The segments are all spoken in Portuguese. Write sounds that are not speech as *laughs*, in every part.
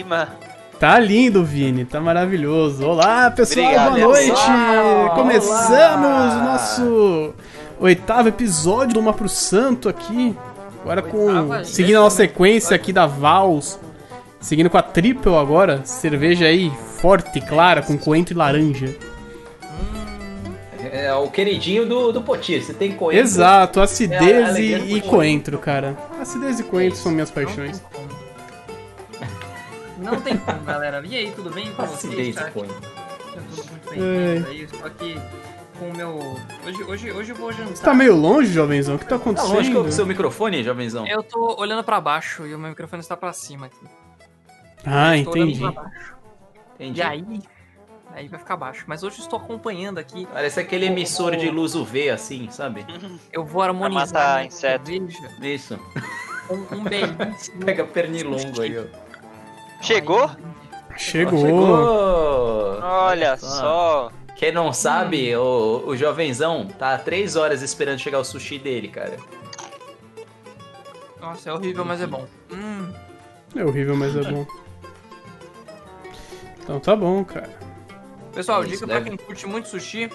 cima. Tá lindo, Vini, tá maravilhoso. Olá, pessoal, Obrigado, boa noite! pessoal. Começamos Olá. o nosso oitavo episódio do Uma pro Santo aqui. Agora com. Oitava, Seguindo a nossa sequência aqui da Vals. Seguindo com a Triple agora. Cerveja aí forte, clara, com coentro e laranja. É o queridinho do, do Potir. Você tem coentro. Exato, É acidez alegria e, e coentro. cara. Acidez e coentro são minhas paixões. Não tem como, galera. E aí, tudo bem com vocês? Acidez Tá? muito bem-vindos aí. Eu estou aqui com o meu. Hoje, hoje, hoje eu vou jantar. Você tá meio longe, jovenzão? O que tá Tá acontecendo? longe com o seu microfone, jovenzão? Eu tô olhando pra baixo e o meu microfone está pra cima aqui. Ah, entendi. pra baixo. Entendi. E aí, aí vai ficar baixo. Mas hoje eu estou acompanhando aqui. Parece aquele emissor de luz UV, assim, sabe? *laughs* Eu vou harmonizar matar minha inseto. cerveja Isso. com um belíssimo. *laughs* Pega pernilongo aí, ó. Chegou? Chegou. Chegou! Olha só. Quem não sabe, o, o jovenzão tá há três horas esperando chegar o sushi dele, cara. Nossa, é horrível, mas é bom. Hum, É horrível, mas é bom. Então tá bom, cara. Pessoal, Isso, dica pra deve- quem curte muito sushi: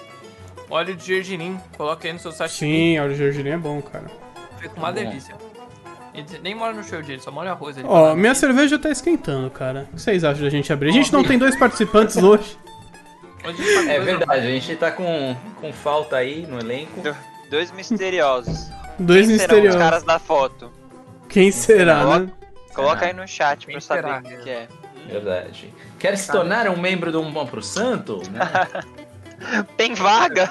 óleo de gergelim. Coloca aí no seu sashimi. Sim, óleo de gergelim é bom, cara. Fica uma Bom. delícia. Ele nem mora no show dele, só mora arroz. Ele Ó, minha cerveja tá esquentando, cara. O que vocês acham da gente abrir? A gente não tem dois participantes hoje. Tá É verdade, a gente tá com, com falta aí no elenco. Do- Dois misteriosos. Dois Quem serão os misteriosos. caras da foto? Quem será, né? Coloca Será? aí no chat pra Quem eu saber será? o que que é. Verdade. Quer se tornar um membro do Um Bom Pro Santo? Né? *laughs* Tem vaga!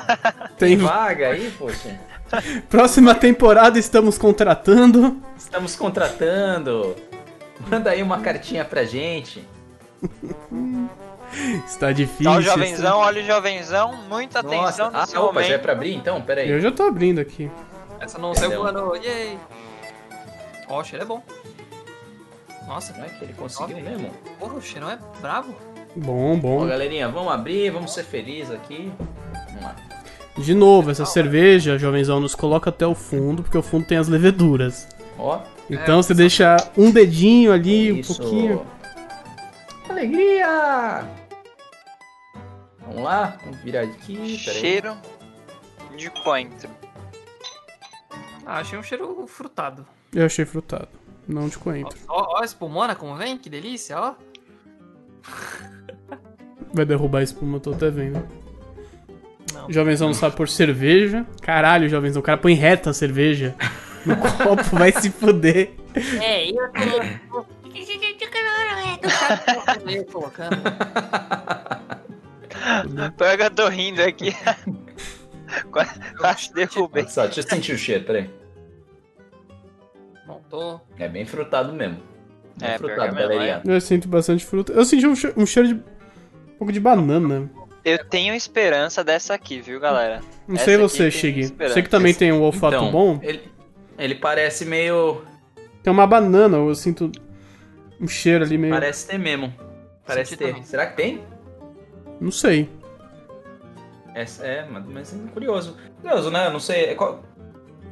Tem Vaga aí, poxa. *laughs* próxima temporada estamos contratando. Estamos contratando. Manda aí uma cartinha pra gente. *laughs* Está difícil. Tá o jovenzão, olha o jovenzão, muita atenção Nossa, ah, nesse opa, já é pra abrir então? Pera aí. Eu já tô abrindo aqui. Essa não saiu voando. Yay! Ó, o cheiro é bom. Nossa, Não é que ele conseguiu mesmo? porra, o cheiro é bravo. Bom, Ó, bom. galerinha, vamos abrir, vamos ser felizes aqui. Vamos lá. De novo, essa cerveja, jovenzão, nos coloca até o fundo, porque o fundo tem as leveduras. Ó, Então você deixa um dedinho ali, isso. um pouquinho. Alegria! Vamos lá, vamos virar aqui. Pera aí. Cheiro de coentro. Ah, achei um cheiro frutado. Eu achei frutado, não de Ó, coentro. ó, ó a espumona como vem, que delícia, ó. Vai derrubar a espuma, eu tô até vendo. Não. Jovenzão não sabe por cerveja. Caralho, jovenzão, o cara põe reta a cerveja no *laughs* copo, vai se fuder. É, eu tô... *laughs* Eu tô rindo aqui. *laughs* Quase derrubei. Só, deixa eu sentir o cheiro, peraí. Bom, tô... É bem frutado mesmo. Bem É, frutado, é mesmo, galerinha. Eu sinto bastante fruta. Eu senti um che- um cheiro de. um pouco de banana. Eu tenho esperança dessa aqui, viu, galera? Não Essa sei aqui você, Shig. Você que também tem um olfato Então, bom. Ele, ele parece meio. Tem uma banana, eu sinto um cheiro ali meio. Parece ter mesmo. Parece Senti ter. também. Será que tem? Não sei. É, é, mas é curioso. Curioso, né? Eu Não sei. é qual-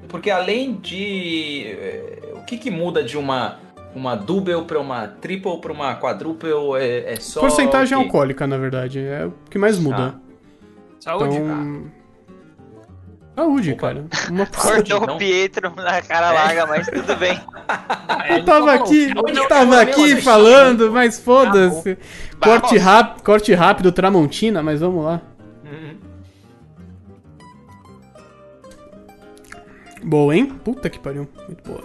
Porque além de. é, O que, que muda de uma. Uma double pra uma triple pra uma quadruple é, é só. Porcentagem alcoólica, na verdade. É o que mais muda. Saúde. Então. Saúde, Opa. cara. Uma *laughs* Cortou o Pietro na cara larga, mas tudo bem. *laughs* *laughs* Eu tava aqui, eu "Não, tava aqui falando, mas foda-se. Corte, Vamos. rap, corte rápido, Tramontina, mas vamos lá. Uhum. Boa, hein? Puta que pariu. Muito boa.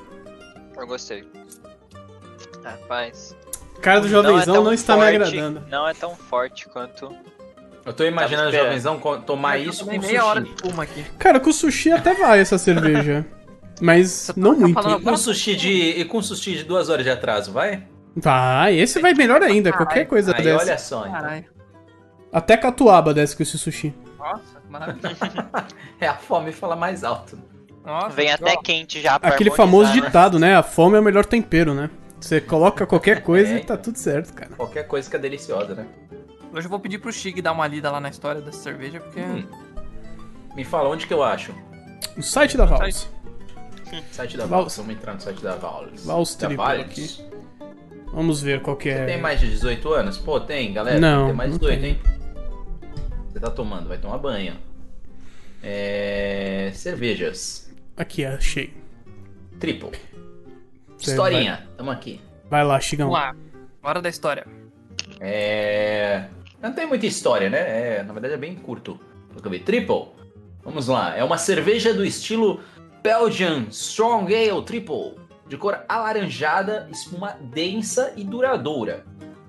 Eu gostei. Rapaz. Cara do jovenzão tão não, está me forte- agradando. Não é tão forte quanto. Eu tô imaginando o jovenzão tomar isso com Tem sushi. meia hora de espuma aqui. Cara, com sushi até vai essa cerveja. *laughs* Mas não tá muito. E com sushi de. E com sushi de duas horas de atraso, vai? Vai, esse vai melhor ainda. Qualquer coisa Aí dessa. olha só. então. Até catuaba desce com esse sushi. Nossa, que maravilha. *laughs* É a fome fala mais alto. Nossa, Vem até ó, quente já pra Aquele famoso né? ditado, né? A fome é o melhor tempero, né? Você coloca qualquer coisa *laughs* É. e tá tudo certo, cara. Qualquer coisa que é deliciosa, né? Hoje eu vou pedir pro Chig dar uma lida lá na história dessa cerveja, porque. Hum. Me fala onde que eu acho. O site da Vals. Site da Vals. Vals. Vamos entrar no site da Vals. Vals Vals. aqui. Vamos ver qual que é. Tem mais de 18 anos? Pô, tem, galera. Não, Tem mais de não 18, tem. hein? Você tá tomando, vai tomar banho. É... Cervejas. Aqui, achei. Triple. Você Historinha, tamo aqui. Vai lá, Chigão. Vamos lá. Hora da história. É... Não tem muita história, né? É, na verdade é bem curto. Vi. Triple. Vamos lá. É uma cerveja do estilo Belgian Strong Ale Triple. De cor alaranjada, espuma densa e duradoura.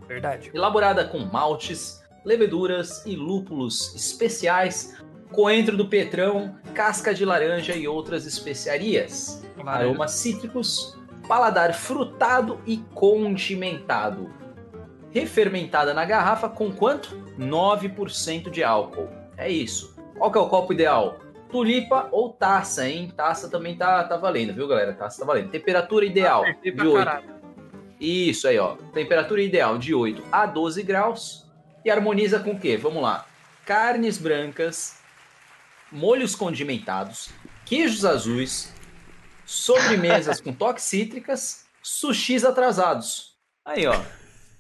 Verdade. Elaborada com maltes, leveduras e lúpulos especiais, coentro do petrão, casca de laranja e outras especiarias. Laranja. Aromas cítricos, paladar frutado e condimentado. Refermentada na garrafa com quanto? 9% de álcool. É isso. Qual que é o copo ideal? Tulipa ou taça, hein? Taça também tá, tá valendo, viu, galera? Taça tá valendo. Temperatura ideal Acertei de pra 8. caralho. Isso aí, ó. Temperatura ideal de 8 a 12 graus. E harmoniza com o quê? Vamos lá. Carnes brancas, molhos condimentados, queijos azuis, sobremesas com toques cítricas, sushis atrasados. Aí, ó.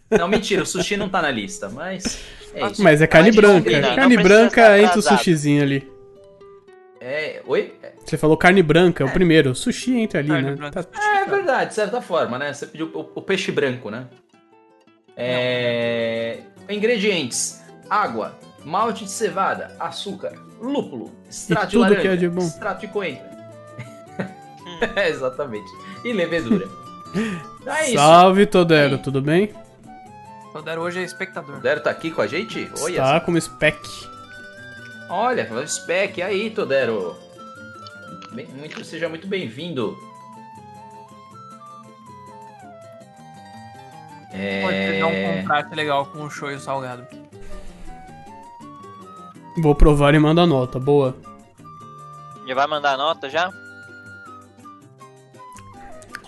Não, mentira, o sushi não tá na lista, mas é isso. Mas é carne branca. carne branca entra o sushizinho ali. É, oi? Você falou carne branca, é o primeiro. Sushi entra ali, Carne né? Tá- É verdade, de certa forma, né? Você pediu o, o peixe branco, né? É... Ingredientes: água, malte de cevada, açúcar, lúpulo, extrato de tudo laranja, que é de bom. extrato de coentro. É, *laughs* exatamente. E levedura. Então *laughs* é isso. Salve, Todero, tudo bem? Todero hoje é espectador. Todero tá aqui com a gente? Oi, Tá como spec. Olha, o spec aí, Todero. Bem- muito, seja muito bem-vindo. É... Pode pegar um contrato legal com o show e o salgado. Vou provar e mando a nota. Boa. Já vai mandar nota já?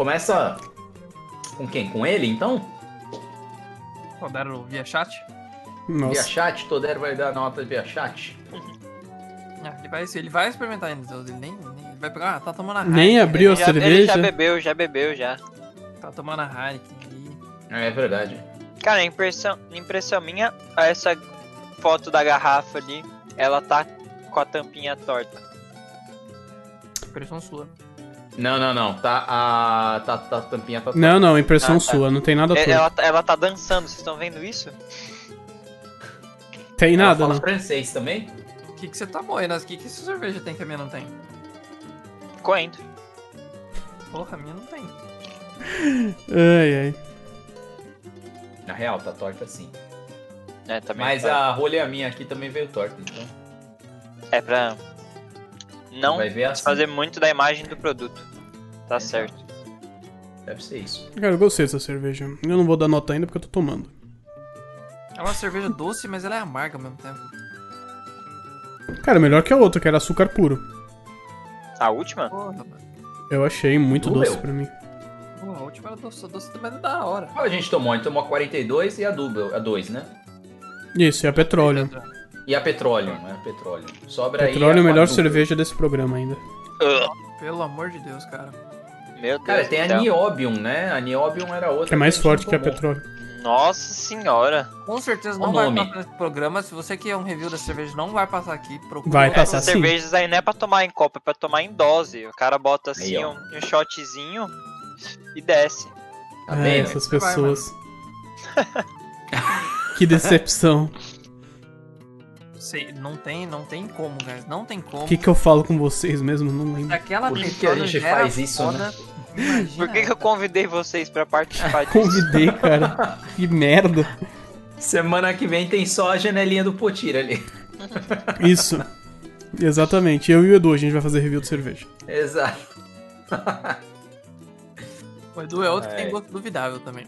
Começa com quem? Com ele, então? Todero via chat. Via Nossa. chat, Todero vai dar nota via chat. Ah, *laughs* ele, vai, ele vai experimentar ainda. então Ele nem, nem- ele vai pegar. Ah, tá tomando a Nem Heineken. abriu a ele, já, ele cerveja. já bebeu, já bebeu já. Tá tomando a Heineken ali. É verdade. Cara, impressão, impressão minha, essa foto da garrafa ali, ela tá com a tampinha torta. Impressão sua. Não, não, não. Tá a. Tá, tá a tampinha tá. Não, não, impressão Ah, tá. sua, não tem nada É, torto. ela, tá- ela tá dançando, vocês estão vendo isso? Tem Ela nada, não. francês também? O que, que você tomou, Enas? O que, que essa cerveja tem que a minha não tem? Coentro. Porra, a minha não tem. Ai, ai. Na real, tá torta sim. É, também Mas tá. a rolha minha aqui também veio torta, então. É pra não Vai ver assim. fazer muito da imagem do produto. Tá Exato. certo. Deve ser isso. Cara, eu gostei dessa cerveja. Eu não vou dar nota ainda porque eu tô tomando. É uma cerveja doce, mas ela é amarga ao mesmo tempo. Cara, melhor que a outra, que era açúcar puro. A última? Porra. Eu achei muito Doeu. doce pra mim. Porra, a última era doce, doce mas é da hora. Qual a gente tomou? A gente tomou a 42 e a Double, a 2, né? Isso, é a petróleo. E a Petroleum, né? Petróleo. Sobra aí. Petróleo é a melhor cerveja desse programa ainda. Ugh. Pelo amor de Deus, cara. Meu Deus Cara, tem a céu. Niobium, né? A Niobium era outra. Que é mais gente forte que a petróleo. Nossa senhora. Com certeza O não vai passar nesse programa. Se você quer um review da cerveja, não vai passar aqui. Procura Vai passar Essas sim. cervejas aí não é pra tomar em copo, é pra tomar em dose. O cara bota assim Aí, um, um shotzinho e desce. Tá É, essas Vai, pessoas. *laughs* que decepção. *laughs* Sei, não tem, não tem como, guys. Não tem como. O que, que eu falo com vocês mesmo? Não lembro. Daquela Por que que a gente faz isso, né? foda, Imagina Por que, que eu convidei vocês pra participar *laughs* disso? Convidei, cara. Que merda. Semana que vem tem só a janelinha do Potira ali. Isso. Exatamente. Eu e o Edu, a gente vai fazer review de cerveja. Exato. O Edu é outro que Ai. tem gosto duvidável também.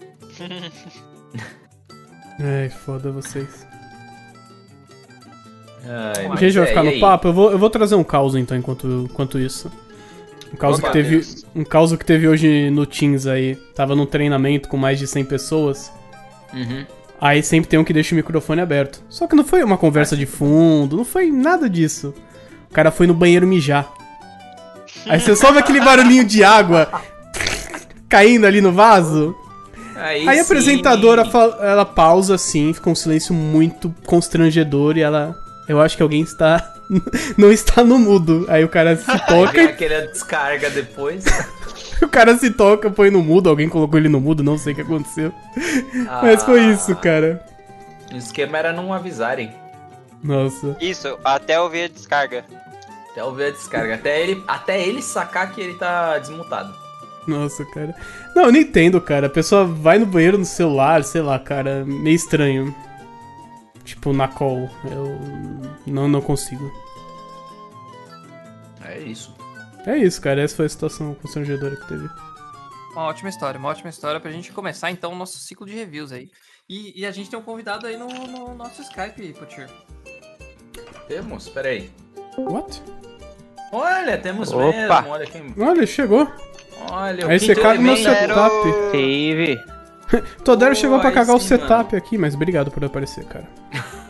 Ai, foda vocês. Ai, A gente vai é, ficar e no papo. Eu vou, eu vou trazer um caos então, enquanto, enquanto isso. Um caos Opa, que teve. Deus. Um caos que teve hoje no Teams aí. Tava num treinamento com mais de 100 pessoas. Uhum. Aí sempre tem um que deixa o microfone aberto. Só que não foi uma conversa de fundo, não foi nada disso. O cara foi no banheiro mijar. Aí você vê aquele *laughs* barulhinho de água caindo ali no vaso. Aí, Aí a apresentadora fa- ela pausa assim, fica um silêncio muito constrangedor e ela. Eu acho que alguém está. *laughs* não está no mudo. Aí o cara se *laughs* toca, aquela descarga depois. *laughs* o cara se toca, põe no mudo, alguém colocou ele no mudo, não sei o que aconteceu. Mas foi Ah, isso, cara. O esquema era não avisarem. Nossa. Isso, até eu ver a descarga. Até eu ver a descarga. Até ele, até ele sacar que ele tá desmutado. Nossa, cara. Não, eu não entendo, cara. A pessoa vai no banheiro no celular, sei lá, cara. Meio estranho. Tipo, na call. Eu não, não consigo. É isso. É isso, cara. Essa foi a situação constrangedora que teve. Uma ótima história, uma ótima história pra gente começar então o nosso ciclo de reviews aí. E, e a gente tem um convidado aí no, no nosso Skype, Potir. Temos? Peraí. What? Olha, temos Opa. mesmo. Olha quem. Olha, chegou. Olha, o Aí você caga no seu- setup. Teve. *laughs* Todero chegou pra cagar o sim, setup aqui, mas obrigado por aparecer, cara. *laughs*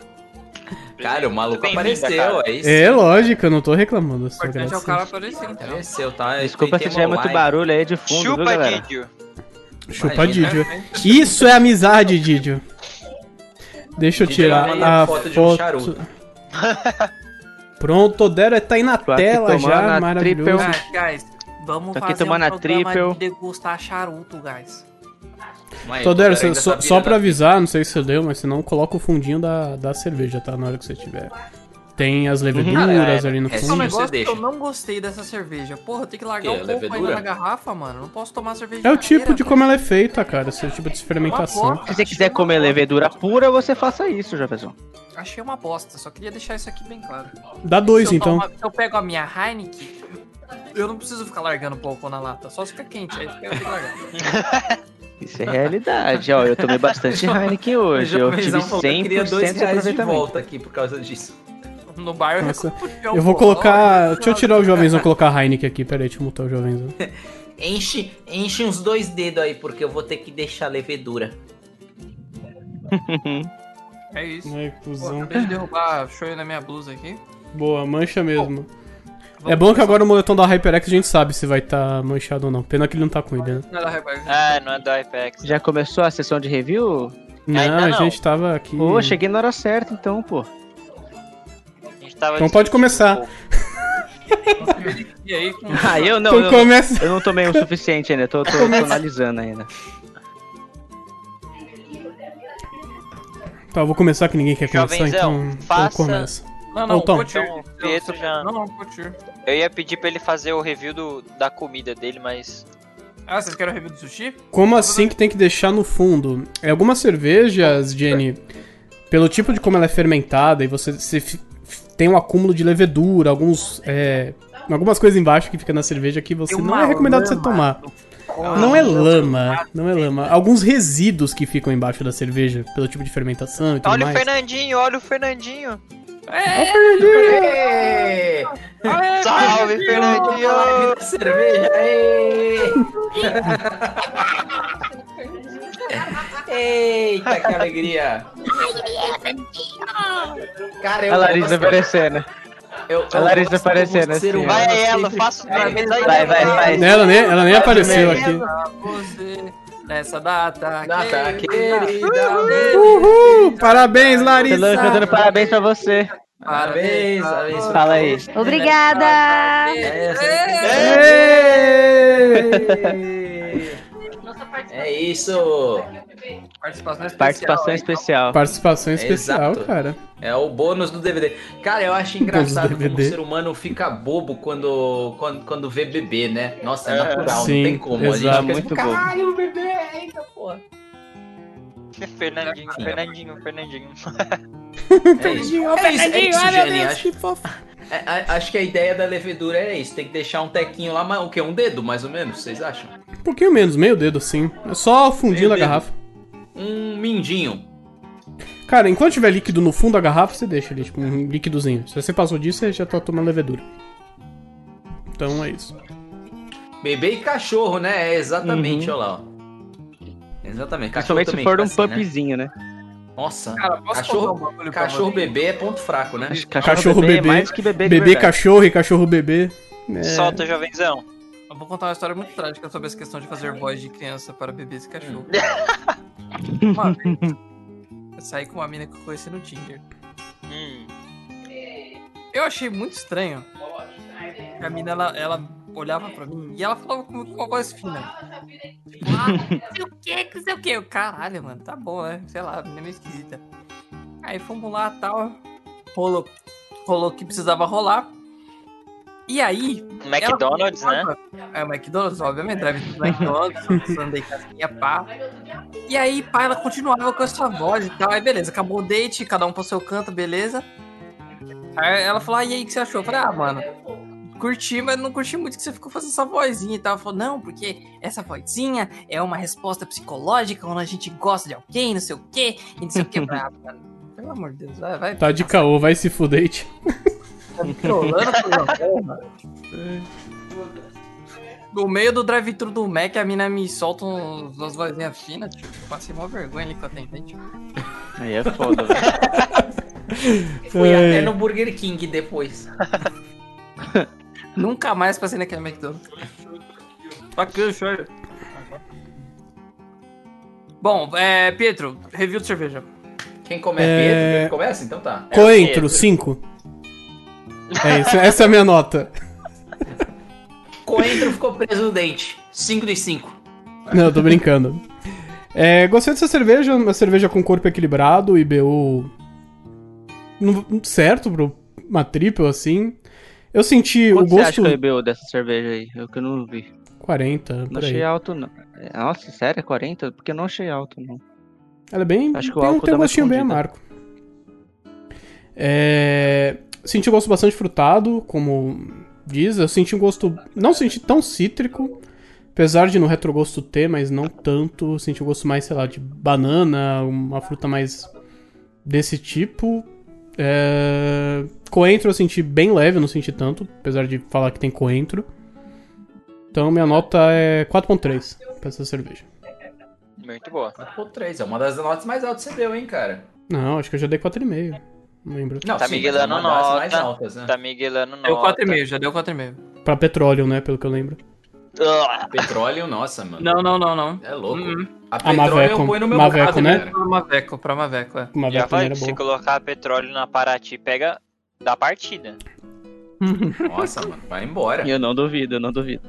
Cara, o maluco apareceu. cara. É isso. É lógico, eu não tô reclamando. O importante é o cara aparecer, então. Apareceu, tá? Desculpa se tiver muito barulho aí de fundo, viu, Chupa, galera? Didio. Chupa Imagina, Didio. né? Isso é amizade, Didio. Deixa eu Didio tirar a foto foto. de um. *laughs* Pronto, Todero tá aí na Tô aqui tela tomando já, a maravilhoso. Ah, guys, vamos Tô aqui fazer tomando a um programa triple. de degustar charuto, guys. Mas, Todero, só, só virando pra avisar, não sei se você deu, mas se não, coloca o fundinho da, da cerveja, tá? Na hora que você tiver. Tem as leveduras Ah, é, ali no é Esse é um fundo. negócio que eu não gostei dessa cerveja. Porra, eu tenho que largar Que, um pouco levedura? ainda na garrafa, mano. Não posso tomar cerveja É o tipo de como ela é feita, cara. Esse tipo de fermentação. Uma bosta. Se você quiser comer levedura pura, você faça isso, Jefferson. Achei uma bosta, só queria deixar isso aqui bem claro. Dá dois, se eu então. tomar- se eu pego a minha Heineken, eu não preciso ficar largando um pouco na lata, só fica quente, aí fica- eu largar. *laughs* Isso é realidade. Ó, eu tomei bastante *laughs* Heineken hoje. Eu tive Jovenzão falou que queria 100% dois de reais de volta aqui por causa disso. No bar eu Nossa, Eu vou colocar. Ó, Deixa eu tirar o jovenzão e colocar a Heineken aqui. Pera aí, deixa eu mutar o jovenzão. *laughs* Enche, enche uns dois dedos aí, porque eu vou ter que deixar levedura. *laughs* É isso. Ai, Pô, cuzão. acabei de derrubar shoyu na minha blusa aqui. Boa, mancha mesmo. Vamos É bom que agora o moletom da HyperX a gente sabe se vai estar manchado ou não. Pena que ele não tá com ele, né? Não é da Hypex. Ah, não é do Apex. Já começou a sessão de review? Não, Ainda a não. gente tava aqui. Pô, cheguei na hora certa então, pô. A gente tava Então pode começar. E aí, com... Ah, eu não. Então Eu, começa. eu não tomei o suficiente ainda. Tô, tô, tô analisando ainda. Tá, eu vou começar que ninguém quer começar, Jovenzão, então. faça- Então começa. Não, não. Então, o Pietro já- Não, não. Eu ia pedir pra ele fazer o review do, da comida dele, mas. Ah, vocês querem o review do sushi? Como assim que tem que deixar no fundo? É, algumas cervejas, Jenny, pelo tipo de como ela é fermentada e você, fi- tem um acúmulo de levedura, alguns. é, algumas coisas embaixo que fica na cerveja que você não é recomendado você tomar. Não é lama, não é lama. Alguns resíduos que ficam embaixo da cerveja, pelo tipo de fermentação e tudo Olha o mais. Fernandinho, olha o Fernandinho. Ê! Salve, Fernandinho! Da cerveja! Eita, que alegria! Cara, eu A Larissa aparecendo. eu, a Larissa aparecendo assim, humano, Vai ela, os memes aí. Vai, vai, vai. Ela nem, ela nem apareceu aqui. Pra você, nessa data, Data querida. querida! Uhul! Parabéns, Tô Larissa! cantando parabéns pra você. Parabéns, parabéns. Fala aí. Obrigada! *laughs* É isso! Participação especial. Participação especial. Participação especial, Exato. cara. É o bônus do DVD. Cara, eu acho *laughs* engraçado como o ser humano fica bobo quando, quando, quando vê bebê, né? Nossa, é natural, Sim, não tem como. A gente exato. fica Muito tipo, bobo. caralho, bebê, eita porra. Fernandinho, Fernandinho, Fernandinho. *laughs* É isso, é isso, é isso Jenny. Acho, é, é, acho que a ideia da levedura é isso. Tem que deixar um tequinho lá, o que? Um dedo, mais ou menos, vocês acham? Um pouquinho menos, meio dedo assim. É só o fundinho Meio da dedo. garrafa. Um mindinho. Cara, enquanto tiver líquido no fundo da garrafa, você deixa ali, tipo, um líquidozinho. Se você passou disso, você já tá tomando levedura. Então é isso. Bebê e cachorro, né? É exatamente, Uhum. olha lá, ó. Exatamente. Cachorro Principalmente se for um assim, né? pupzinho, né? Nossa, Cara, posso cachorro, um cachorro bebê é ponto fraco, né? Cachorro é bebê. mais que bebê de Bebê cachorro e cachorro bebê. É. Solta, jovenzão. Eu vou contar uma história muito trágica sobre essa questão de fazer voz de criança para bebês e cachorro. *laughs* uma vez, eu saí com uma mina que eu conheci no Tinder. Hum, Eu achei muito estranho. que A mina, ela, ela olhava pra mim e ela falava com com uma voz fina. Tipo, ah, não sei o que, não sei o que. Eu, caralho, mano, tá bom, né? Sei lá, a menina é meio esquisita. Aí fomos lá tal. Rolou, rolou que precisava rolar. E aí. McDonald's, ela- né? É, o McDonald's, obviamente, drive do McDonald's, Sunday casinha, pá. E aí, pá, ela continuava com essa voz e tal. Aí, beleza, acabou o date, cada um pro seu canto, beleza. Aí ela falou, ah, e aí, o que você achou? Eu falei, ah, mano, curti, mas não curti muito que você ficou fazendo essa vozinha e tal. Falou, não, porque essa vozinha é uma resposta psicológica quando a gente gosta de alguém, não sei o quê, e não sei o quê. Mano, *laughs* pelo amor de Deus, vai, vai. Tá de caô, vai se fuder. tio. Tá me trolando. No meio do drive-thru do Mac, a mina me solta uns, umas vozinhas finas, tipo, passei mó vergonha ali com a atendente. Aí é foda, velho. Fui É. até no Burger King depois. *laughs* Nunca mais passei naquele McDonald's. Bacana, show. Bom, é, Pietro, review de cerveja. Quem começa? É. Pedro? Quem começa? Então tá. Coentro, Pedro. 5. É isso, essa é a minha nota. Coentro ficou preso no dente. 5 de 5. Não, tô brincando. É, gostei dessa cerveja, uma cerveja com corpo equilibrado, IBU certo pra uma triple assim. Eu senti Quanto o você acha gosto que é IBU dessa cerveja aí? Eu que não vi. 40, Não por aí. achei alto, não. É, Nossa, sério? É 40? Porque eu não achei alto, não. Ela é bem. Acho que o tem, tem um gostinho bem amargo. É, senti o gosto bastante frutado, como diz. Eu senti um gosto. Não senti tão cítrico. Apesar de no retrogosto ter, mas não tanto. Senti um gosto mais, sei lá, de banana, uma fruta mais desse tipo. É, Coentro eu senti bem leve, eu não senti tanto, apesar de falar que tem coentro. Então minha nota é 4.3 pra essa cerveja. muito boa. 4.3. É uma das notas mais altas que você deu, hein, cara? Não, acho que eu já dei 4,5. Não lembro. Não, Tá sim, miguelando é nota. mais altas, né? Tá miguelando Deu nota. 4,5, já deu 4,5. Pra petróleo, né? Pelo que eu lembro. Ah, Petróleo, nossa, mano. Não, não, não, não. É louco. Uhum. A A petróleo Maveco- eu ponho no meu Maveco, prato, né? Pra Maveco, pra Maveco, é. Uma já falei se boa. colocar petróleo na Paraty, pega da partida. Nossa, mano, vai embora. Eu não duvido, eu não duvido.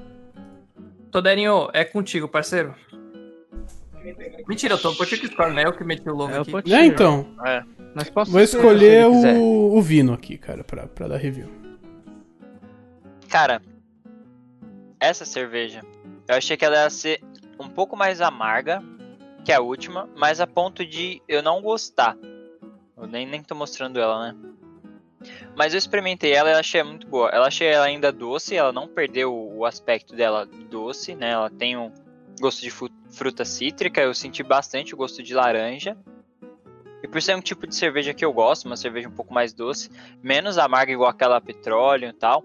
Toderinho, é contigo, parceiro. Mentira, eu tô por que Score, né? Eu que meti o logo É o aqui. Potinho. É, então. É. Mas posso Vou escolher o, o Vino aqui, cara, pra, pra dar review. Cara, essa cerveja, eu achei que ela ia ser um pouco mais amarga que a última, mas a ponto de eu não gostar. Eu nem, nem tô mostrando ela, né? Mas eu experimentei ela e achei muito boa. Ela achei ela ainda doce, ela não perdeu o aspecto dela doce, né? Ela tem um gosto de fruta cítrica, eu senti bastante o gosto de laranja. E por ser um tipo de cerveja que eu gosto, uma cerveja um pouco mais doce, menos amarga igual aquela petróleo e tal,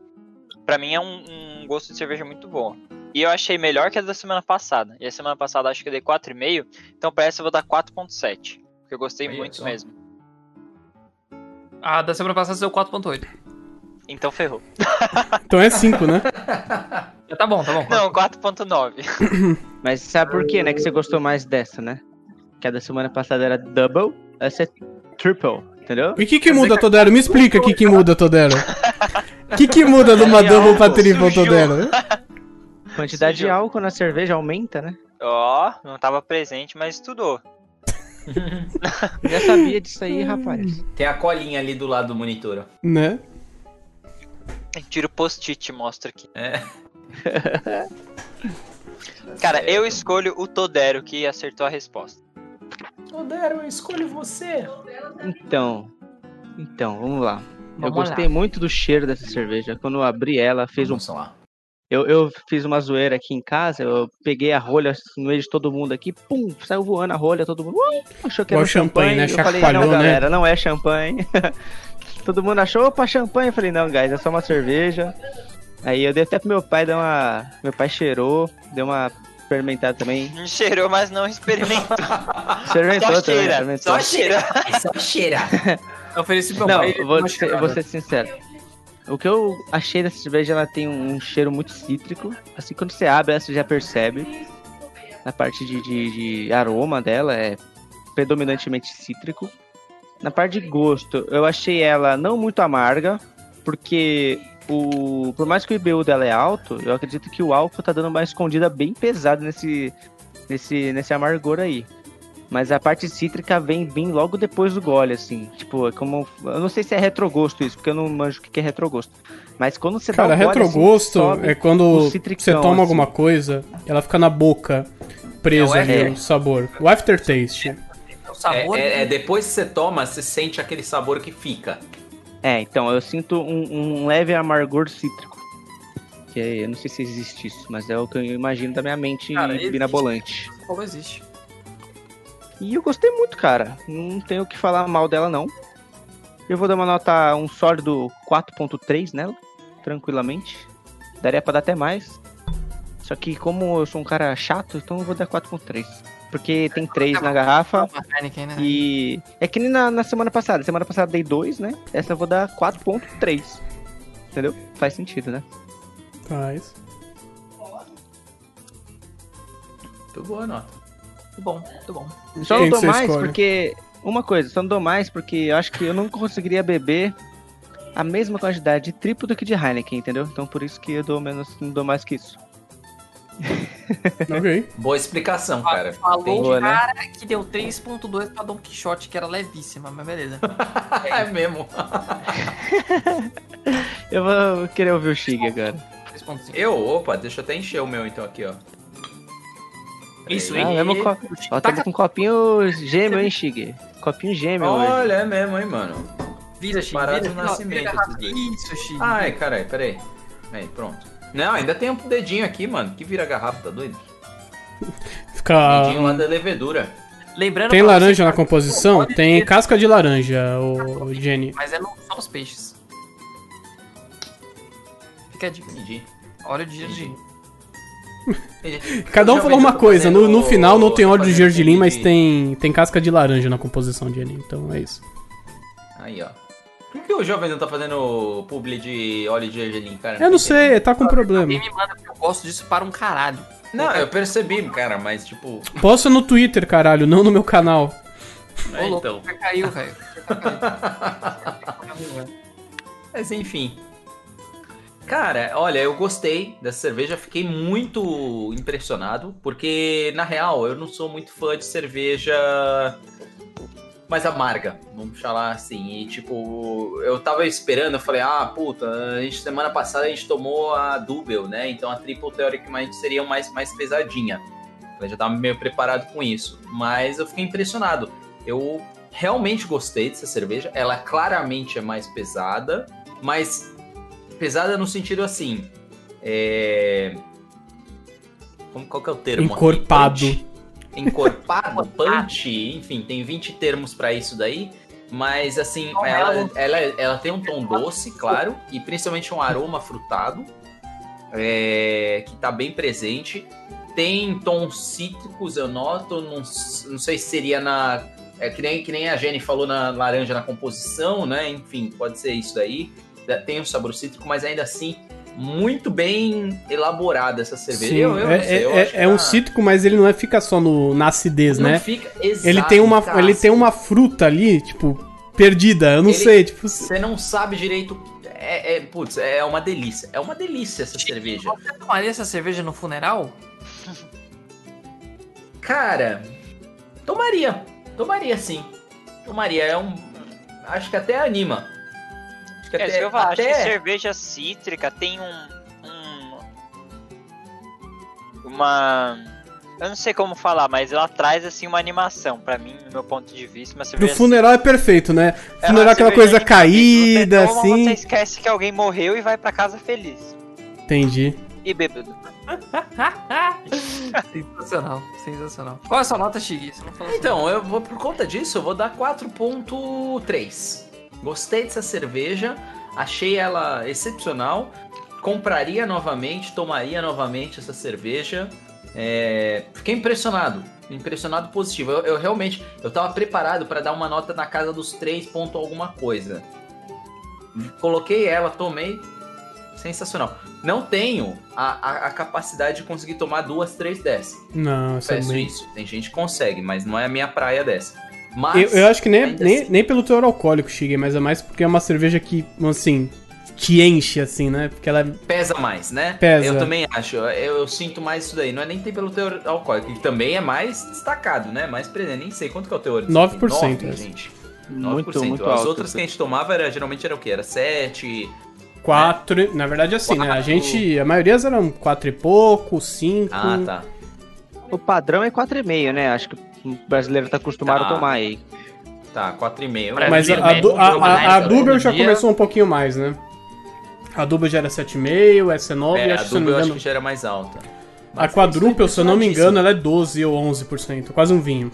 Pra mim é um, um gosto de cerveja muito bom. E eu achei melhor que a da semana passada. E a semana passada acho que eu dei 4,5. Então pra essa eu vou dar 4,7. Porque eu gostei Aí, muito só. mesmo. A da semana passada deu 4.8. Então ferrou. *laughs* *laughs* Então é 5, né? Já tá bom, tá bom. Não, 4,9. *laughs* Mas sabe por quê, né? Que você gostou mais dessa, né? Que a da semana passada era double, essa é triple, entendeu? E o que que muda, Todero? Me explica o que que muda, Todero. O que que muda de uma double pra triple. Todero? Quantidade de Sujou. *laughs* álcool na cerveja aumenta, né? Ó, não tava presente, mas estudou. *laughs* Já sabia disso aí, rapaz. Tem a colinha ali do lado do monitor. ó. Né? Tira o post-it, mostra aqui. É. *laughs* Cara, eu escolho o Todero que acertou a resposta. Todero, eu escolho você. Então, então, vamos lá. Eu gostei muito do cheiro dessa cerveja. Quando eu abri ela, fez um. Vamos lá. Eu, eu fiz uma zoeira aqui em casa, eu peguei a rolha no meio de todo mundo aqui, pum, saiu voando a rolha, todo mundo. "Ui", achou que era um champanhe, né? Eu falei, não, né? galera, não é champanhe. *laughs* todo mundo achou, opa, champanhe. Eu falei, não, guys, é só uma cerveja. Aí eu dei até pro meu pai, deu uma. Meu pai cheirou, deu uma experimentada também. Cheirou, mas não experimentou. *laughs* Experimentou Só também, cheira, experimentou. só cheira. É só cheira. *laughs* Eu ofereci pro meu Não, pai. eu vou ser, vou ser sincero. O que eu achei dessa cerveja, ela tem um cheiro muito cítrico. Assim, quando você abre, você já percebe. Na parte de, de, de aroma dela, é predominantemente cítrico. Na parte de gosto, eu achei ela não muito amarga, porque o por mais que o IBU dela é alto, eu acredito que o álcool tá dando uma escondida bem pesada nesse, nesse, nesse amargor aí. Mas a parte cítrica vem, vem logo depois do gole, assim. Tipo, é como. Eu não sei se é retrogosto isso, porque eu não manjo o que é retrogosto. Mas quando você Cara, dá o gole, retrogosto assim, é quando você toma assim. alguma coisa, ela fica na boca, presa É o ali, o sabor. O aftertaste. O sabor. É, é- é depois que você toma, você sente aquele sabor que fica. É, então, eu sinto um, um leve amargor cítrico. Que é- eu não sei se existe isso, mas é o que eu imagino da minha mente Cara, binabolante. Como existe. E eu gostei muito, cara. Não tenho o que falar mal dela, não. Eu vou dar uma nota, um sólido 4.3 nela, tranquilamente. Daria pra dar até mais. Só que como eu sou um cara chato, então eu vou dar 4.3. Porque tem 3 na garrafa né? e... É que nem na, na semana passada. Semana passada eu dei 2, né? Essa eu vou dar 4.3. Entendeu? Faz sentido, né? Faz. Muito boa a nota. Muito bom, muito bom. Só não dou mais escolhe? porque. Uma coisa, só não dou mais porque eu acho que eu não conseguiria beber a mesma quantidade de triplo do que de Heineken, entendeu? Então por isso que eu dou menos, não dou mais que isso. Ok. Boa explicação, cara. Falou Boa, né? cara que deu 3.2 pra Don Quixote, que era levíssima, mas beleza. *laughs* É mesmo. *laughs* Eu vou querer ouvir o Shig agora. 3.5. Eu, opa, deixa eu até encher o meu então aqui, ó. Isso, Peraí. Ah, hein? mesmo co... Ó, tamo com um copinho gêmeo, hein, Shig? Copinho gêmeo hoje. Olha, é mesmo, hein, mano. Vira, Chico. Parado Vira, no nascimento, vira. Isso, Chico. Ai, caralho, peraí. Aí, pronto. Não, ainda tem um dedinho aqui, mano. Que vira garrafa, tá doido? Fica. Dedinho lá da levedura. Lembrando Tem laranja você na composição? Tem ter, casca de laranja, o Jenny. Mas é no, só nos peixes. Fica a dica. Entendi. Óleo de gergelim. Entendi. *laughs* Cada um falou já uma coisa. No, no final não tem óleo de gergelim, mas tem, tem casca de laranja na composição, Jenny. Então é isso. de- Aí, ó. Por que o jovem não tá fazendo publi de óleo de gergelim, cara? Eu não sei, tá com problema. Alguém me manda, porque eu gosto disso para um caralho. Não, eu percebi, cara, mas tipo. Posta no Twitter, caralho, não no meu canal. É, Ô, louco, então. você caiu, velho. *laughs* Mas enfim. Cara, olha, eu gostei dessa cerveja, fiquei muito impressionado, porque na real eu não sou muito fã de cerveja mais amarga, vamos falar assim. E tipo, eu tava esperando, eu falei, ah, puta, a gente, semana passada a gente tomou a Double, né? Então a Triple teoricamente seria mais, mais pesadinha. Eu já tava meio preparado com isso. Mas eu fiquei impressionado. Eu realmente gostei dessa cerveja. Ela claramente é mais pesada, mas pesada no sentido assim. É. Como, qual que é o termo? aqui? Encorpado. Punch? Encorpado, *laughs* punch, enfim, tem 20 termos pra isso daí. Mas assim, ela, ela- ela, ela tem um tom doce, claro, e principalmente um aroma frutado, é, que tá bem presente. Tem tons cítricos, eu noto, não, não sei se seria na. É que nem, que nem a Jenny falou na laranja na composição, né? Enfim, pode ser isso daí. Tem um sabor cítrico, mas ainda assim, muito bem elaborada essa cerveja. Sim, Eu- eu não é, sei, eu é- que é um ela- cítrico, mas ele não é, fica só no, na acidez, não né? Fica, exato, Ele tem, uma, cara. ele tem uma fruta ali, tipo, perdida. Eu não Ele- sei, tipo. Você não sabe direito. É, é, putz, é uma delícia. É uma delícia essa cerveja. Você tomaria essa cerveja no funeral? Cara, tomaria. Tomaria sim. Tomaria. É um. Acho que até anima. Acho que É até, isso que eu falo, acho que até- cerveja cítrica tem um, um- Uma. Eu não sei como falar, mas ela traz assim uma animação, pra mim, no meu ponto de vista, uma No cerveja funeral é perfeito, né? É Funeral é aquela coisa caída, você toma, Você assim. esquece que alguém morreu e vai pra casa feliz. Entendi. E bêbado. *laughs* sensacional, sensacional. Qual é a sua nota, falou Então, eu vou por conta disso, eu vou dar 4.3. Gostei dessa cerveja, achei ela excepcional. Compraria novamente, tomaria novamente essa cerveja. É, fiquei impressionado, impressionado positivo. Eu, eu realmente, eu tava preparado para dar uma nota na casa dos 3 ponto alguma coisa. Coloquei ela, tomei. Sensacional. Não tenho a, a, a capacidade de conseguir tomar duas, três dessas. Não, Peço também. isso. Tem gente que consegue, mas não é a minha praia dessa. Mas, Eu, eu acho que nem, nem, assim- nem pelo teor alcoólico, Shiggy, mas é mais porque é uma cerveja que, assim, te enche, assim, né? Porque ela é. Pesa mais, né? Pesa. Eu também acho. Eu, eu sinto mais isso daí. Não é nem tem pelo teor alcoólico, que também é mais destacado, né? Mais presente. Nem sei quanto que é o teor. disso 9%, aqui. 9, é. gente. 9%. Muito, muito As alto. outras que a gente tomava era, geralmente era o quê? Era 7. Quatro. Na verdade, assim, né? A gente. A maioria eram quatro e pouco, cinco. Ah, tá. O padrão é 4,5, né? Acho que o brasileiro tá acostumado Tá. a tomar aí. Tá, 4,5. Mas a, a, né? a, a, a Dubel já dia. começou um pouquinho mais, né? A Dubel já era 7,5, essa é 9, É, acho a que se eu não dupla me eu acho engano. que já era mais alta. A Mas quadruple, se eu não me engano, ela é 12 ou 11%, quase um vinho.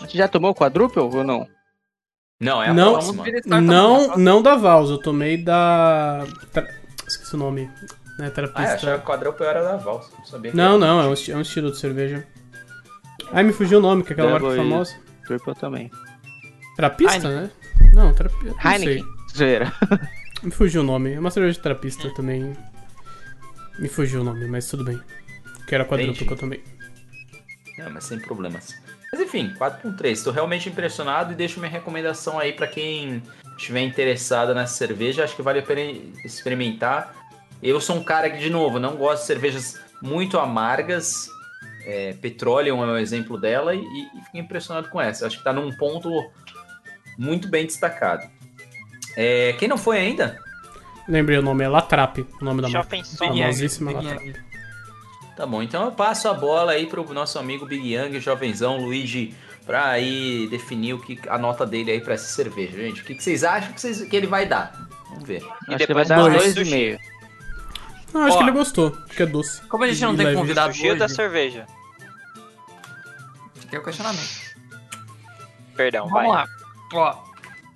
Você já tomou quadruple ou não? Não, é a Não, próxima. Não, não da Vals, eu tomei da. Esqueci o nome. Né, Ah, eu terapista. achava que a quadruple era da Vals. Não sabia Não, não, é um, é um estilo de cerveja. Ai, me fugiu o nome, que é aquela Double marca famosa. Triple também. Terapista, né? Não, sei. Heineken. Zoeira. Me fugiu o nome. É uma cerveja de terapista também. Me fugiu o nome, mas tudo bem. Que era quadruplo Entendi. que eu tomei. Não, mas sem problemas. Mas enfim, 4.3. Estou realmente impressionado e deixo minha recomendação aí pra quem estiver interessado nessa cerveja. Acho que vale a pena experimentar. Eu sou um cara que, de novo, não gosto de cervejas muito amargas. É, Petroleum é um exemplo dela e, e fiquei impressionado com essa. Acho que tá num ponto muito bem destacado. É, quem não foi ainda? Lembrei o nome, é Latrap, o nome da marca. Famosíssima Latrap. Tá bom, então eu passo a bola aí pro nosso amigo Big Yang, jovenzão, Luigi, pra aí definir o que, a nota dele aí pra essa cerveja, gente. O que, que vocês acham que, vocês- que ele vai dar? Vamos ver. E Acho que vai depois dar dois. 2,5. Não, acho Ó. que ele gostou, porque é doce. Como a gente não E tem leve. convidado Fugiu hoje, da cerveja. fica o questionamento. Perdão, Vamos vai. lá. Ó,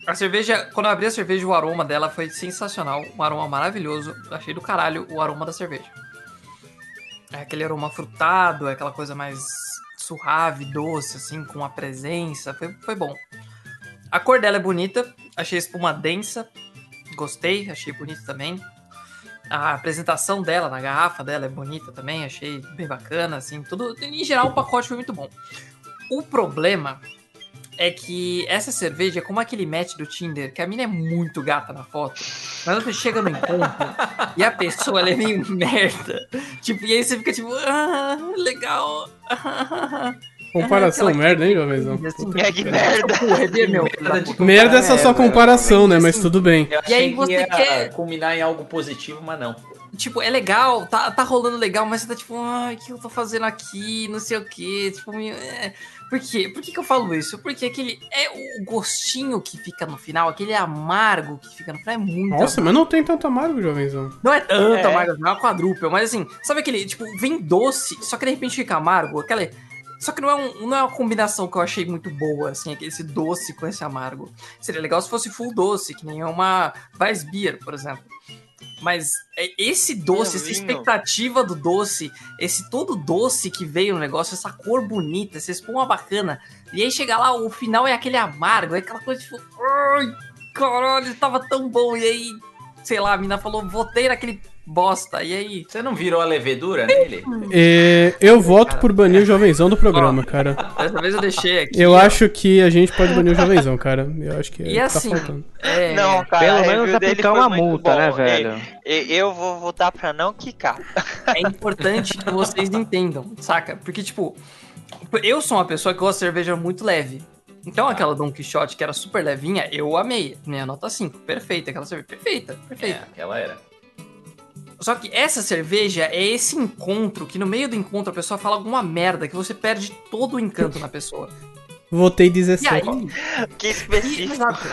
a cerveja, quando eu abri a cerveja, o aroma dela foi sensacional. Um aroma maravilhoso. Achei do caralho o aroma da cerveja. É aquele aroma frutado, é aquela coisa mais suave, doce, assim, com a presença. Foi, foi bom. A cor dela é bonita. Achei a espuma densa. Gostei, achei bonita também. A apresentação dela na garrafa dela é bonita também, achei bem bacana, assim, tudo. Em geral, o pacote foi muito bom. O problema é que essa cerveja é como aquele match do Tinder, que a mina é muito gata na foto, mas você chega no encontro e a pessoa ela é meio *laughs* merda. Tipo, e aí você fica tipo, ah, legal. Comparação merda, hein, jovenzão? Assim, É que merda. Merda Merda é essa sua comparação, né? Mas tudo bem. E aí você quer- culminar em algo positivo, mas não. Tipo, é legal, tá, tá rolando legal, mas você tá tipo, ai, o que eu tô fazendo aqui, não sei o que, tipo, me- é. Por quê? Por que, que eu falo isso? Porque aquele é o gostinho que fica no final, aquele amargo que fica no final é muito Nossa, mas não tem tanto amargo, jovenzão. Não é tanto É. amargo, não é uma quadrúpel, mas assim, sabe aquele, tipo, vem doce, só que de repente fica amargo, aquela... Só que não é, um- não é uma combinação que eu achei muito boa, assim, esse doce com esse amargo. Seria legal se fosse full doce, que nem uma Weissbier, por exemplo. Mas é esse doce, essa expectativa do doce, esse todo doce que veio no negócio, essa cor bonita, essa espuma bacana, e aí chega lá, o final é aquele amargo, é aquela coisa tipo, ai, caralho, tava tão bom, e aí, sei lá, a mina falou, votei naquele bosta, e aí, Você não virou a levedura nele? É, eu voto por banir o jovenzão do programa, cara. dessa vez eu deixei aqui. Eu acho que a gente pode banir o jovenzão, cara. Eu acho que é E o que assim, tá faltando. É, Não, cara, Pelo a menos aplicar uma muito multa, bom. né, E- velho? e- eu vou votar pra não quicar. é importante que vocês entendam, saca? Porque, tipo, eu sou uma pessoa que gosta de cerveja muito leve. Então, aquela Don Quixote que era super levinha, eu amei. Minha nota 5, perfeita. Aquela cerveja, perfeita, É, perfeita. aquela era. Só que essa cerveja é esse encontro que no meio do encontro a pessoa fala alguma merda que você perde todo o encanto na pessoa. Votei E 17. aí, Que específico. Exato.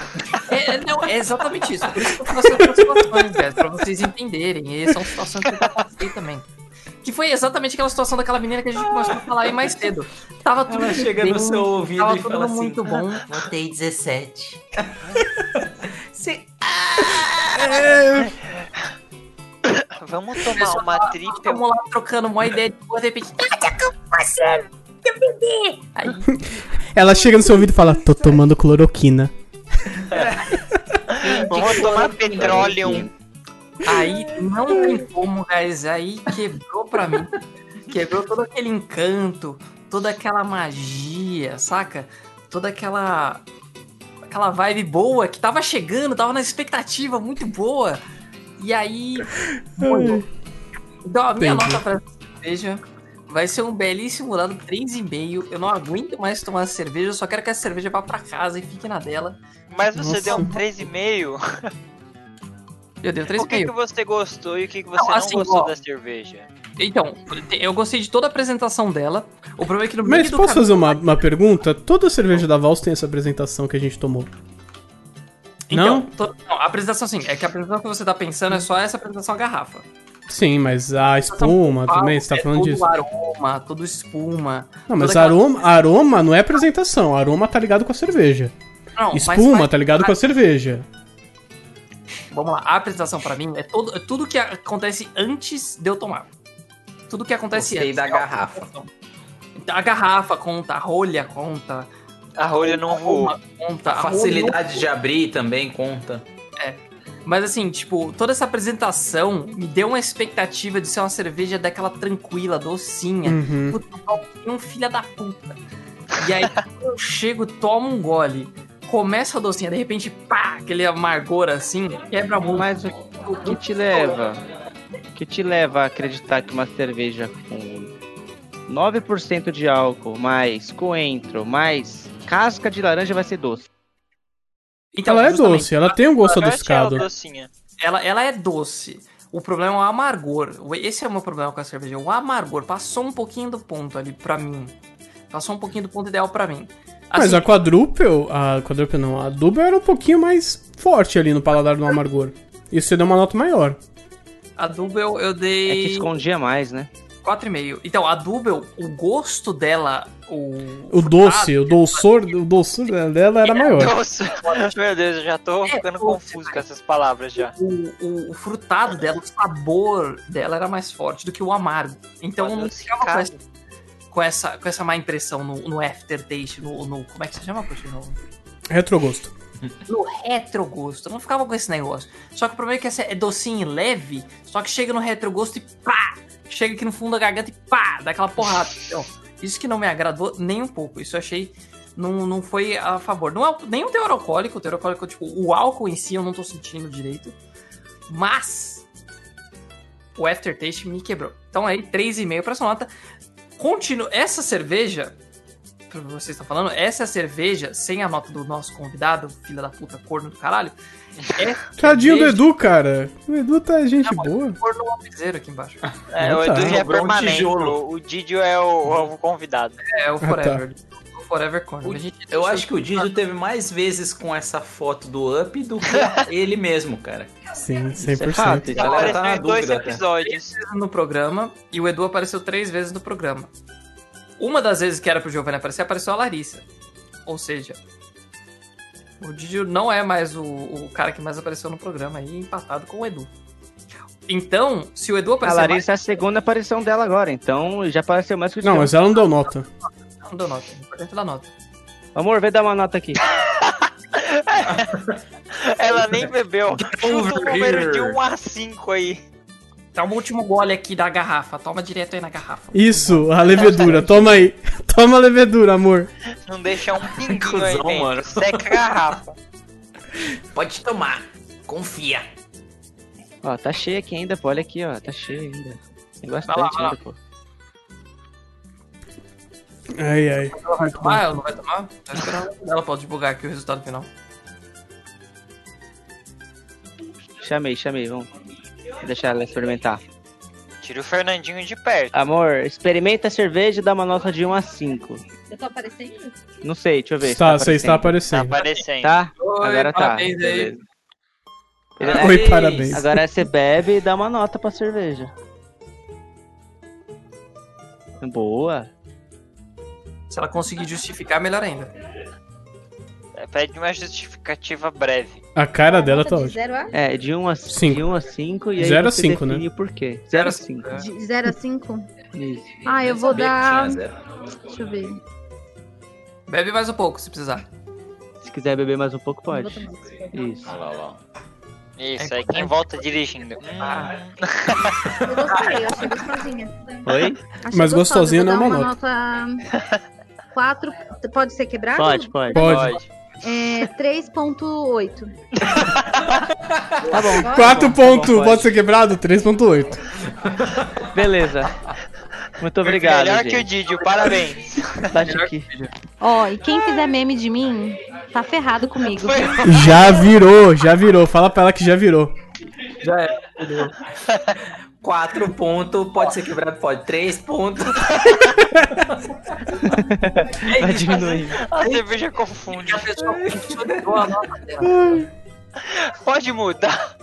É, é, não, é exatamente isso. Por isso que eu faço outras situações, velho, pra vocês entenderem. E são situações que eu já passei também. Que foi exatamente aquela situação daquela menina que a gente começou a falar aí mais cedo. Tava tudo Ela chega bem, no seu ouvido tava e tudo fala assim, muito bom. Botei 17. Vamos tomar uma triple. Vamos lá trocando uma ideia de de repente. Aí, Ela chega no seu ouvido e fala: tô tomando cloroquina. *laughs* Vamos tomar petróleo. Aí não tem como, guys. Aí quebrou pra mim. Quebrou todo aquele encanto, toda aquela magia, saca? Toda aquela. aquela vibe boa que tava chegando, tava na expectativa muito boa. E aí. Então a minha Entendi. nota pra essa cerveja vai ser um belíssimo dado 3,5. Eu não aguento mais tomar cerveja, eu só quero que essa cerveja vá pra casa e fique na dela. Mas você Nossa. deu um 3,5. Eu dei O que, que 3,5. você gostou e o que, que você Não, não, assim, gostou ó. da cerveja? Então, eu gostei de toda a apresentação dela. O problema é que no Mas meio do posso fazer uma, uma pergunta? Toda cerveja da Vals tem essa apresentação que a gente tomou. Então, Não? to- não, a apresentação sim. É que a apresentação que você tá pensando é só essa apresentação garrafa. Sim, mas a espuma também, você tá é falando todo disso. aroma, todo espuma. Não, mas aquela- aroma, aroma não é apresentação. Aroma tá ligado com a cerveja. Não, mas Espuma vai- tá ligado com a cerveja. Vamos lá, a apresentação pra mim é, todo, é tudo que acontece antes de eu tomar. Tudo que acontece Gostei antes. da garrafa. A garrafa conta, a rolha conta. A rolha não voou. aroma Conta, A a facilidade de abrir também conta. Mas assim, tipo, toda essa apresentação me deu uma expectativa de ser uma cerveja daquela tranquila, docinha. Uhum. Puta, um filho da puta. E aí, *laughs* quando eu chego, tomo um gole, começa a docinha, de repente, pá, aquele amargor assim, quebra muito. Mas o o que te leva? O que te leva a acreditar que uma cerveja com 9% de álcool, mais coentro, mais casca de laranja vai ser doce? Então, ela é doce, ela tem um gosto achei ela adocicado. docinha. Ela, ela é doce. O problema é o amargor. Esse é o meu problema com a cerveja. O amargor passou um pouquinho do ponto ali pra mim. Passou um pouquinho do ponto ideal pra mim. Mas Assim, a quadruple, a quadruple não, a double era um pouquinho mais forte ali no paladar do amargor. Isso você deu uma nota maior. a Double eu, eu É que dei escondia mais, né? 4,5. Então, a Double, o gosto dela, o... O doce, o doçor, o doçor dela era maior. Nossa, *laughs* meu Deus, eu já tô É, ficando doce, confuso com essas palavras já. O, o, o frutado dela, o sabor dela era mais forte do que o amargo. Então eu não ficava com essa, com essa, com essa má impressão no, no aftertaste, no, no. Como é que se chama, Puxa? No, Retrogosto. no retrogosto. Eu não ficava com esse negócio. Só que o problema é que essa é docinho e leve, só que chega no retrogosto e pá! Chega aqui no fundo da garganta e pá! Dá aquela porrada. Então, isso que não me agradou nem um pouco. Isso eu achei. Não, não foi a favor. Não é nem o teor alcoólico. O teor alcoólico, tipo, o álcool em si eu não tô sentindo direito. Mas. O aftertaste me quebrou. Então aí, 3,5 pra essa nota. Continua. Essa cerveja. Pra você está falando, essa é a cerveja, sem a nota do nosso convidado, filha da puta, corno do caralho. *laughs* É Tadinho do cerveja- Edu, cara. O Edu tá gente boa. corno lapiseiro aqui embaixo. É, o Ah, tá. Edu já é um permanente. tijolo. O, Didio é o, o convidado. É o Ah, tá. Forever. O Forever Corno. O- A gente- Eu acho que o Didio teve mais vezes com essa foto do Up do que *laughs* ele mesmo, cara. Sim, Isso é 100%. fato. Galera tá apareceu na em dois dúvida até. episódios. no programa e o Edu apareceu três vezes no programa. Uma das vezes que era pro Giovanni aparecer, apareceu a Larissa. Ou seja, o Didi não é mais o, o cara que mais apareceu no programa aí, empatado com o Edu. Então, se o Edu A aparecer mais, Larissa é a segunda aparição dela agora, então já apareceu mais que o Não, mas ela não deu nota. não deu nota. Importante da nota. Amor, vem dar uma nota aqui. *laughs* Ela nem bebeu. Chuta um over número de here. 1 a 5 aí. Toma o último gole aqui da garrafa. Toma direto aí na garrafa. Isso, a levedura. Toma aí. *laughs* Toma a levedura, amor. Não deixa um pinguinho aí dentro. mano. Seca a garrafa. Pode tomar. Confia. Ó, tá cheio aqui ainda, pô. Olha aqui, ó. Tá cheio ainda. Tem Vai lá, bastante vai lá. ainda, pô. Ai, ai. Ela vai tomar? Ela não vai tomar? Tá esperando ela pode divulgar aqui o resultado final. Chamei, chamei, vamos. Vou deixar ela experimentar. Tira o Fernandinho de perto. Amor, experimenta a cerveja e dá uma nota de 1 a 5. Eu tô aparecendo? Não sei, deixa eu ver. se Tá, você está Tá aparecendo. aparecendo. Tá? Oi, Agora tá. Beleza. Oi, parabéns. Agora você bebe e dá uma nota pra cerveja. Boa. Se ela conseguir justificar, melhor ainda. É, Pede uma justificativa breve. A cara dela Nota tá de ótima. 0 a? É, de 1 a Cinco. De 1 a 5 e aí Zero a você cinco, define o porquê. 0 a 5. É. De 0 a 5? Isso. Ah, eu vou dar. Deixa eu ver. Bebe mais um pouco, se precisar. Se quiser beber mais um pouco, pode. tomar. Isso. Olha lá, olha lá. Isso, É aí quem volta dirigindo. Ah. Hum, Eu gostei, eu achei gostosinha. Oi? Achei Mas gostosinha não é uma nota. 4. Pode ser quebrado? Pode, pode. Pode. É 3.8. Tá bom. *laughs* 4 pontos, pode. pode ser quebrado? 3.8. Beleza. Muito obrigado, Melhor que o gente. Didio, parabéns. Tá aqui. Ó, e quem fizer meme de mim, tá ferrado comigo. Foi Já virou, já virou. Fala pra ela que já virou. Já é. *laughs* 4 pontos, pode ser quebrado, pode. 3 pontos. *laughs* Vai diminuindo. a cerveja confunde. A pessoa continuou a nota dela. Pode mudar.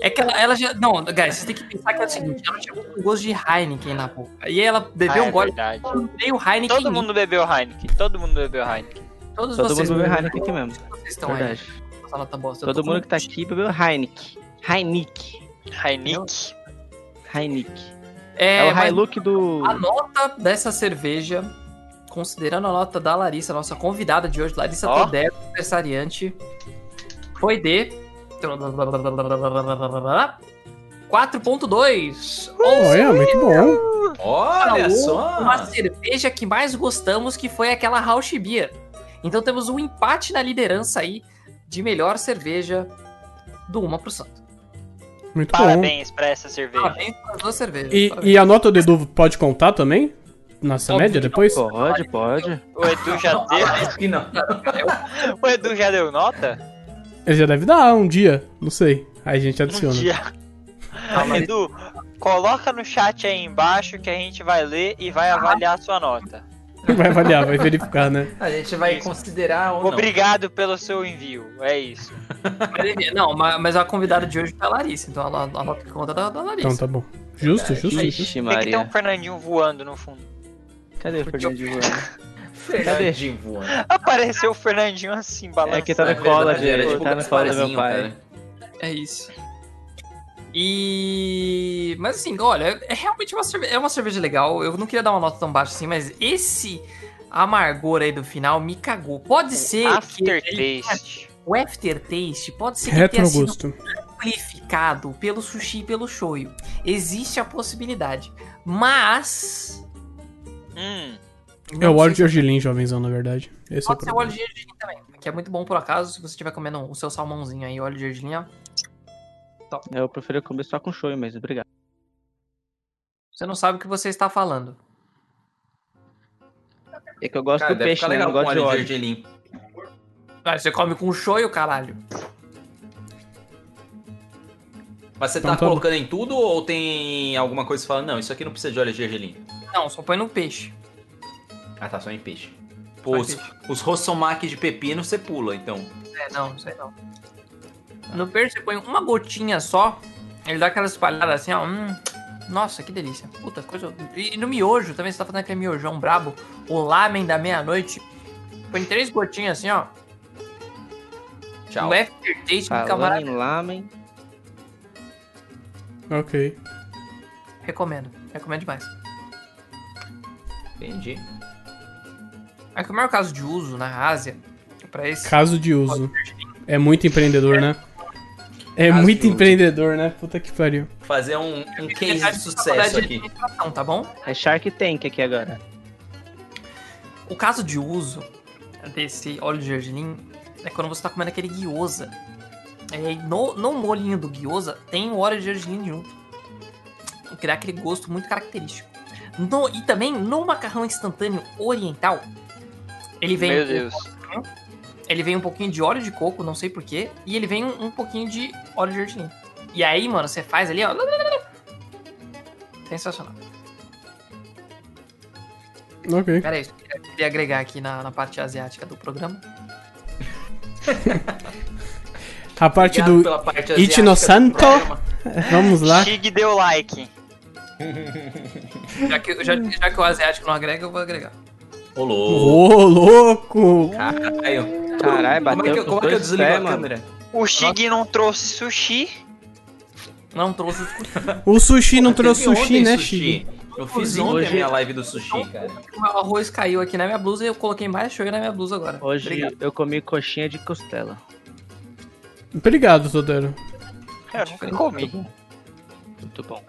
É que ela, ela já. Não, guys, você tem que pensar que é o seguinte: ela chegou com gosto de Heineken na boca. E ela bebeu Ah, um é gole. verdade. Veio Heineken. Todo mundo bebeu Heineken. Todo mundo bebeu Heineken. Todos Todo vocês. mundo bebeu Heineken aqui mesmo. Vocês estão Verdade. aí. Eu Todo mundo com- que tá aqui bebeu Heineken. Heineken. Heineken. Heineken. É, É, o Hilux do. A nota dessa cerveja, considerando a nota da Larissa, nossa convidada de hoje, Larissa Ó. Todero, aniversariante, foi de. 4.2. Ou Olha, muito bom. Olha só. uma cerveja que mais gostamos, que foi aquela Rausch Beer. Então temos um empate na liderança aí de melhor cerveja do Uma pro Santo. Muito bom. Parabéns pra essa cerveja. Parabéns para as duas cervejas. E, e a nota do Edu pode contar também? Nossa média depois? Pode, pode. O Edu já deu. Que não. O Edu já deu nota? Ele já deve dar um dia, não sei. Aí a gente Um adiciona. dia. Edu, coloca no chat aí embaixo que a gente vai ler e vai avaliar a sua nota. *laughs* Vai avaliar, vai verificar, né? A gente vai Isso. considerar ou não. Obrigado pelo seu envio. É isso. Não, ma- mas a convidada de hoje foi a Larissa, então a, a nota que conta é da, da Larissa. Então tá bom. Justo, justo. Ixi, Tem que ter um Maria. Fernandinho voando no fundo. Cadê o Fernandinho voando? Fernandinho voando. Apareceu o Fernandinho assim, balançando. É que tá na É cola, verdade, era gente. Tá na cola do meu pai. cara. É isso. E. Mas assim, olha, é realmente uma cerveja, é uma cerveja legal. Eu não queria dar uma nota tão baixa assim, mas esse amargor aí do final me cagou. Pode ser que ele- Aftertaste. o aftertaste pode ser que tenha sido amplificado pelo sushi e pelo shoyu. Existe a possibilidade. Mas. Hum, É o óleo de argilim, jovenzão, na verdade. Esse é o Pode ser o óleo de gergelim também, que é muito bom por acaso, se você estiver comendo o seu salmãozinho aí, óleo de gergelim, ó. Eu prefiro comer só com show mesmo, obrigado. Você não sabe o que você está falando. É que eu gosto Cara, do peixe, né? com gosto de óleo de. Ah, você come com shoyu, caralho. Mas você Então tá bom. colocando em tudo ou tem alguma coisa que fala, não, isso aqui não precisa de óleo de gergelim? Não, só põe no peixe. Ah, tá, só em peixe. Só Pô, em os, peixe. os rossomaki de pepino você pula, então. É, não, não sei não. No peixe você põe uma gotinha só, ele dá aquela espalhada assim, ó. Hum, nossa, que delícia. Puta, coisa. E, no miojo também, você tá fazendo aquele miojão brabo, o lamen da meia-noite. Põe três gotinhas assim, ó. Tchau. O aftertaste fica maravilhoso. lamen. Ok. Recomendo, recomendo demais. Entendi. É que o maior caso de uso na Ásia, pra esse. Caso de uso. É muito empreendedor, né? É Caso muito de empreendedor, né? Puta que pariu. Fazer um, um case de Faculdade sucesso de aqui. Tá bom? É Shark Tank aqui agora. O caso de uso desse óleo de gergelim é quando você tá comendo aquele gyoza. É, no, no molinho do gyoza tem o óleo de gergelim junto. Criar aquele gosto muito característico. No- e também no macarrão instantâneo oriental, ele vem, meu Deus. Ele vem um pouquinho de óleo de coco, não sei porquê, e ele vem um, um pouquinho de óleo de gergelim. E aí, mano, você faz ali, ó. Sensacional. Ok. Pera aí, eu queria agregar aqui na, na parte asiática do programa. *laughs* A parte Obrigado do parte Ichi no asiática do Santo. *laughs* Vamos lá. Chig deu like. Já que, já, já que o asiático não agrega, eu vou agregar. Ô, louco. Ô, louco! Caralho. Caralho, Como é que, bateu eu- com como é que eu dois desligo pés, a mano. câmera? O Chig não trouxe sushi. Não trouxe O sushi não trouxe sushi, né. Chig? Eu fiz Hoje- ontem a minha live do sushi, cara. O arroz caiu aqui na minha blusa e eu coloquei mais shoyu na minha blusa agora. Hoje Obrigado. eu comi coxinha de costela. Obrigado, Todero. Eu nunca comi. Muito bom. Muito bom.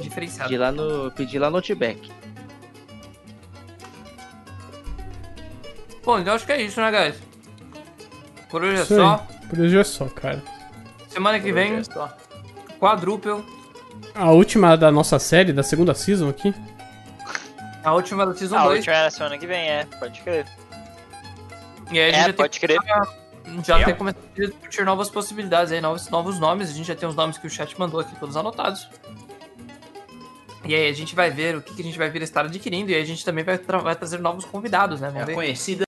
Diferenciado. Pedi lá no, pedi lá no Outback. Bom, então acho que é isso, né, guys? Por hoje é Isso só. Por hoje é só, cara. Semana que vem, quadruple. A última da nossa série, da segunda season aqui. A última da Season A 2. última é na semana que vem, é. Pode crer. E aí a gente É, já tem pode crer. Já tem começado a discutir novas possibilidades aí, novos, novos nomes. A gente já tem os nomes que o chat mandou aqui, todos anotados. E aí a gente vai ver o que, que a gente vai vir estar adquirindo. E aí a gente também vai, tra- vai trazer novos convidados, né? É Vamos a ver. conhecida